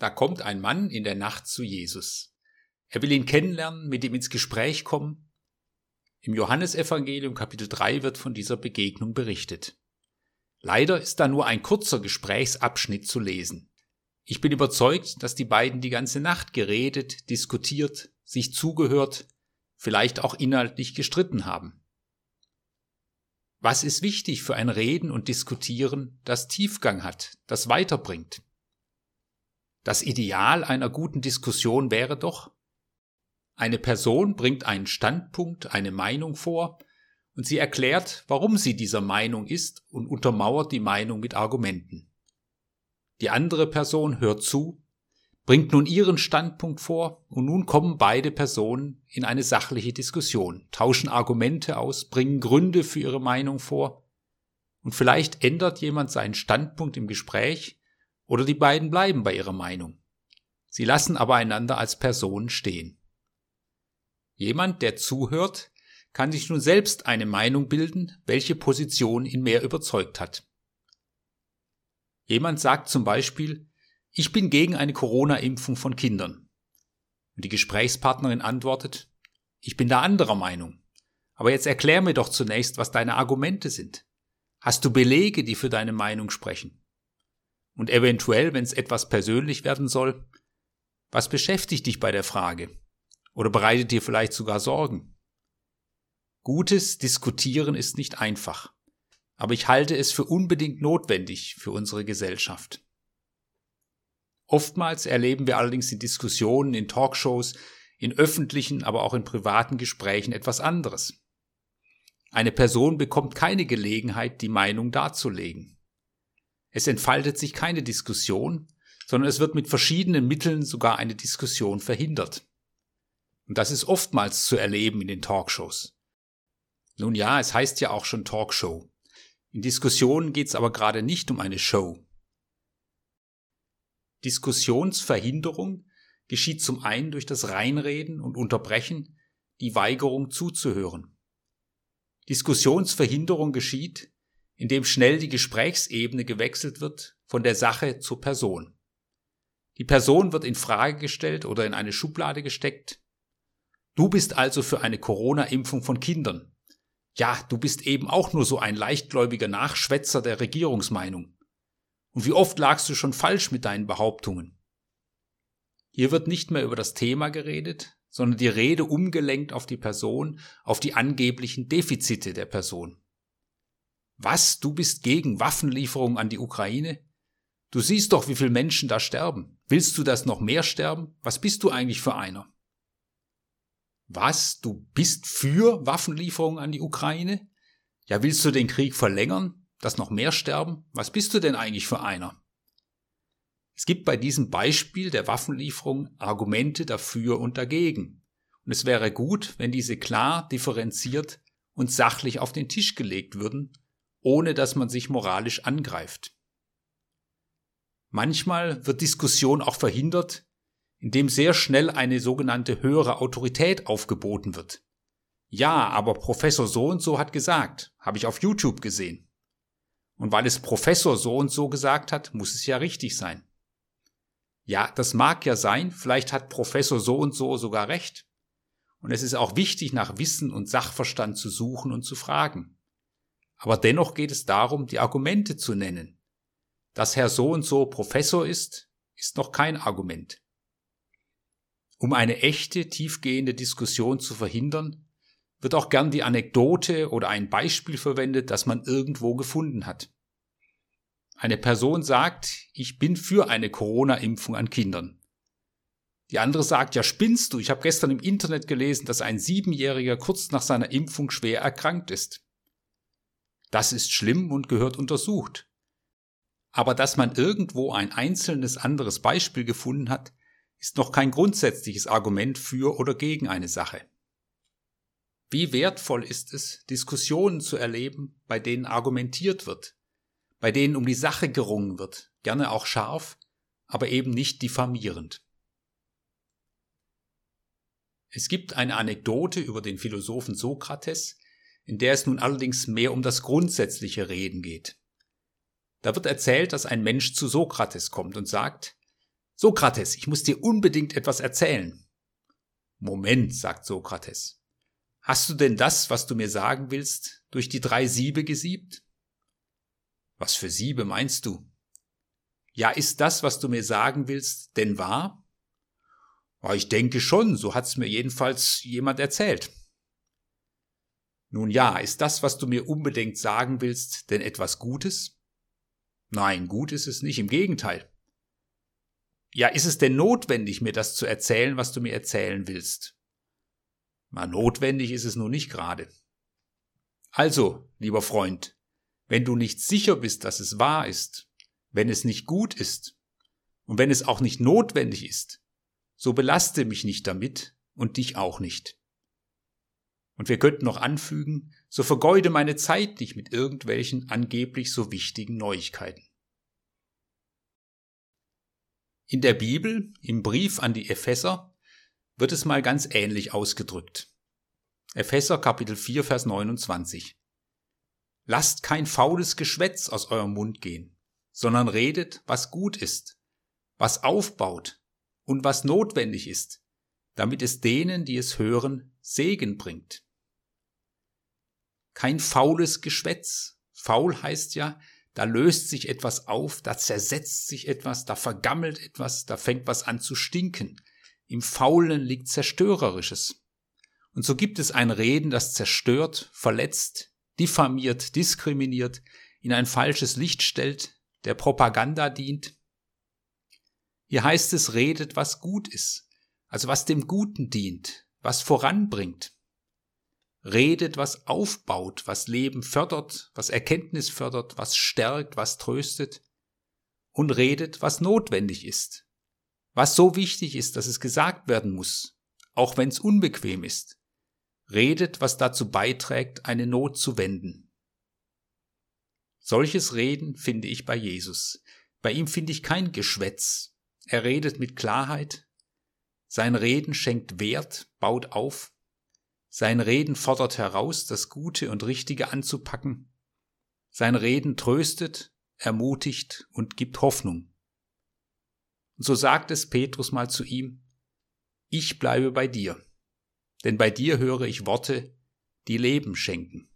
Da kommt ein Mann in der Nacht zu Jesus. Er will ihn kennenlernen, mit ihm ins Gespräch kommen. Im Johannesevangelium Kapitel 3 wird von dieser Begegnung berichtet. Leider ist da nur ein kurzer Gesprächsabschnitt zu lesen. Ich bin überzeugt, dass die beiden die ganze Nacht geredet, diskutiert, sich zugehört, vielleicht auch inhaltlich gestritten haben. Was ist wichtig für ein Reden und Diskutieren, das Tiefgang hat, das weiterbringt? Das Ideal einer guten Diskussion wäre doch, eine Person bringt einen Standpunkt, eine Meinung vor, und sie erklärt, warum sie dieser Meinung ist und untermauert die Meinung mit Argumenten. Die andere Person hört zu, bringt nun ihren Standpunkt vor, und nun kommen beide Personen in eine sachliche Diskussion, tauschen Argumente aus, bringen Gründe für ihre Meinung vor, und vielleicht ändert jemand seinen Standpunkt im Gespräch, oder die beiden bleiben bei ihrer Meinung. Sie lassen aber einander als Personen stehen. Jemand, der zuhört, kann sich nun selbst eine Meinung bilden, welche Position ihn mehr überzeugt hat. Jemand sagt zum Beispiel, ich bin gegen eine Corona-Impfung von Kindern. Und die Gesprächspartnerin antwortet, ich bin da anderer Meinung. Aber jetzt erklär mir doch zunächst, was deine Argumente sind. Hast du Belege, die für deine Meinung sprechen? Und eventuell, wenn es etwas persönlich werden soll, was beschäftigt dich bei der Frage? Oder bereitet dir vielleicht sogar Sorgen? Gutes Diskutieren ist nicht einfach, aber ich halte es für unbedingt notwendig für unsere Gesellschaft. Oftmals erleben wir allerdings in Diskussionen, in Talkshows, in öffentlichen, aber auch in privaten Gesprächen etwas anderes. Eine Person bekommt keine Gelegenheit, die Meinung darzulegen. Es entfaltet sich keine Diskussion, sondern es wird mit verschiedenen Mitteln sogar eine Diskussion verhindert. Und das ist oftmals zu erleben in den Talkshows. Nun ja, es heißt ja auch schon Talkshow. In Diskussionen geht es aber gerade nicht um eine Show. Diskussionsverhinderung geschieht zum einen durch das Reinreden und Unterbrechen, die Weigerung zuzuhören. Diskussionsverhinderung geschieht, indem schnell die Gesprächsebene gewechselt wird von der Sache zur Person. Die Person wird in Frage gestellt oder in eine Schublade gesteckt. Du bist also für eine Corona-Impfung von Kindern. Ja, du bist eben auch nur so ein leichtgläubiger Nachschwätzer der Regierungsmeinung. Und wie oft lagst du schon falsch mit deinen Behauptungen? Hier wird nicht mehr über das Thema geredet, sondern die Rede umgelenkt auf die Person, auf die angeblichen Defizite der Person. Was, du bist gegen Waffenlieferungen an die Ukraine? Du siehst doch, wie viele Menschen da sterben. Willst du das noch mehr sterben? Was bist du eigentlich für einer? Was, du bist für Waffenlieferungen an die Ukraine? Ja, willst du den Krieg verlängern? Dass noch mehr sterben? Was bist du denn eigentlich für einer? Es gibt bei diesem Beispiel der Waffenlieferung Argumente dafür und dagegen. Und es wäre gut, wenn diese klar differenziert und sachlich auf den Tisch gelegt würden ohne dass man sich moralisch angreift. Manchmal wird Diskussion auch verhindert, indem sehr schnell eine sogenannte höhere Autorität aufgeboten wird. Ja, aber Professor so und so hat gesagt, habe ich auf YouTube gesehen. Und weil es Professor so und so gesagt hat, muss es ja richtig sein. Ja, das mag ja sein, vielleicht hat Professor so und so sogar recht. Und es ist auch wichtig, nach Wissen und Sachverstand zu suchen und zu fragen. Aber dennoch geht es darum, die Argumente zu nennen. Dass Herr so und so Professor ist, ist noch kein Argument. Um eine echte, tiefgehende Diskussion zu verhindern, wird auch gern die Anekdote oder ein Beispiel verwendet, das man irgendwo gefunden hat. Eine Person sagt, ich bin für eine Corona-Impfung an Kindern. Die andere sagt, ja spinnst du, ich habe gestern im Internet gelesen, dass ein Siebenjähriger kurz nach seiner Impfung schwer erkrankt ist. Das ist schlimm und gehört untersucht. Aber dass man irgendwo ein einzelnes anderes Beispiel gefunden hat, ist noch kein grundsätzliches Argument für oder gegen eine Sache. Wie wertvoll ist es, Diskussionen zu erleben, bei denen argumentiert wird, bei denen um die Sache gerungen wird, gerne auch scharf, aber eben nicht diffamierend. Es gibt eine Anekdote über den Philosophen Sokrates, in der es nun allerdings mehr um das grundsätzliche Reden geht. Da wird erzählt, dass ein Mensch zu Sokrates kommt und sagt, Sokrates, ich muss dir unbedingt etwas erzählen. Moment, sagt Sokrates. Hast du denn das, was du mir sagen willst, durch die drei Siebe gesiebt? Was für Siebe meinst du? Ja, ist das, was du mir sagen willst, denn wahr? Ja, ich denke schon, so hat's mir jedenfalls jemand erzählt. Nun ja, ist das, was du mir unbedingt sagen willst, denn etwas Gutes? Nein, gut ist es nicht, im Gegenteil. Ja, ist es denn notwendig, mir das zu erzählen, was du mir erzählen willst? Na, notwendig ist es nur nicht gerade. Also, lieber Freund, wenn du nicht sicher bist, dass es wahr ist, wenn es nicht gut ist und wenn es auch nicht notwendig ist, so belaste mich nicht damit und dich auch nicht. Und wir könnten noch anfügen, so vergeude meine Zeit nicht mit irgendwelchen angeblich so wichtigen Neuigkeiten. In der Bibel, im Brief an die Epheser, wird es mal ganz ähnlich ausgedrückt. Epheser Kapitel 4, Vers 29. Lasst kein faules Geschwätz aus eurem Mund gehen, sondern redet, was gut ist, was aufbaut und was notwendig ist, damit es denen, die es hören, Segen bringt. Kein faules Geschwätz. Faul heißt ja, da löst sich etwas auf, da zersetzt sich etwas, da vergammelt etwas, da fängt was an zu stinken. Im Faulen liegt Zerstörerisches. Und so gibt es ein Reden, das zerstört, verletzt, diffamiert, diskriminiert, in ein falsches Licht stellt, der Propaganda dient. Hier heißt es, redet, was gut ist, also was dem Guten dient, was voranbringt. Redet, was aufbaut, was Leben fördert, was Erkenntnis fördert, was stärkt, was tröstet. Und redet, was notwendig ist, was so wichtig ist, dass es gesagt werden muss, auch wenn es unbequem ist. Redet, was dazu beiträgt, eine Not zu wenden. Solches Reden finde ich bei Jesus. Bei ihm finde ich kein Geschwätz. Er redet mit Klarheit. Sein Reden schenkt Wert, baut auf. Sein Reden fordert heraus, das Gute und Richtige anzupacken. Sein Reden tröstet, ermutigt und gibt Hoffnung. Und so sagt es Petrus mal zu ihm, ich bleibe bei dir, denn bei dir höre ich Worte, die Leben schenken.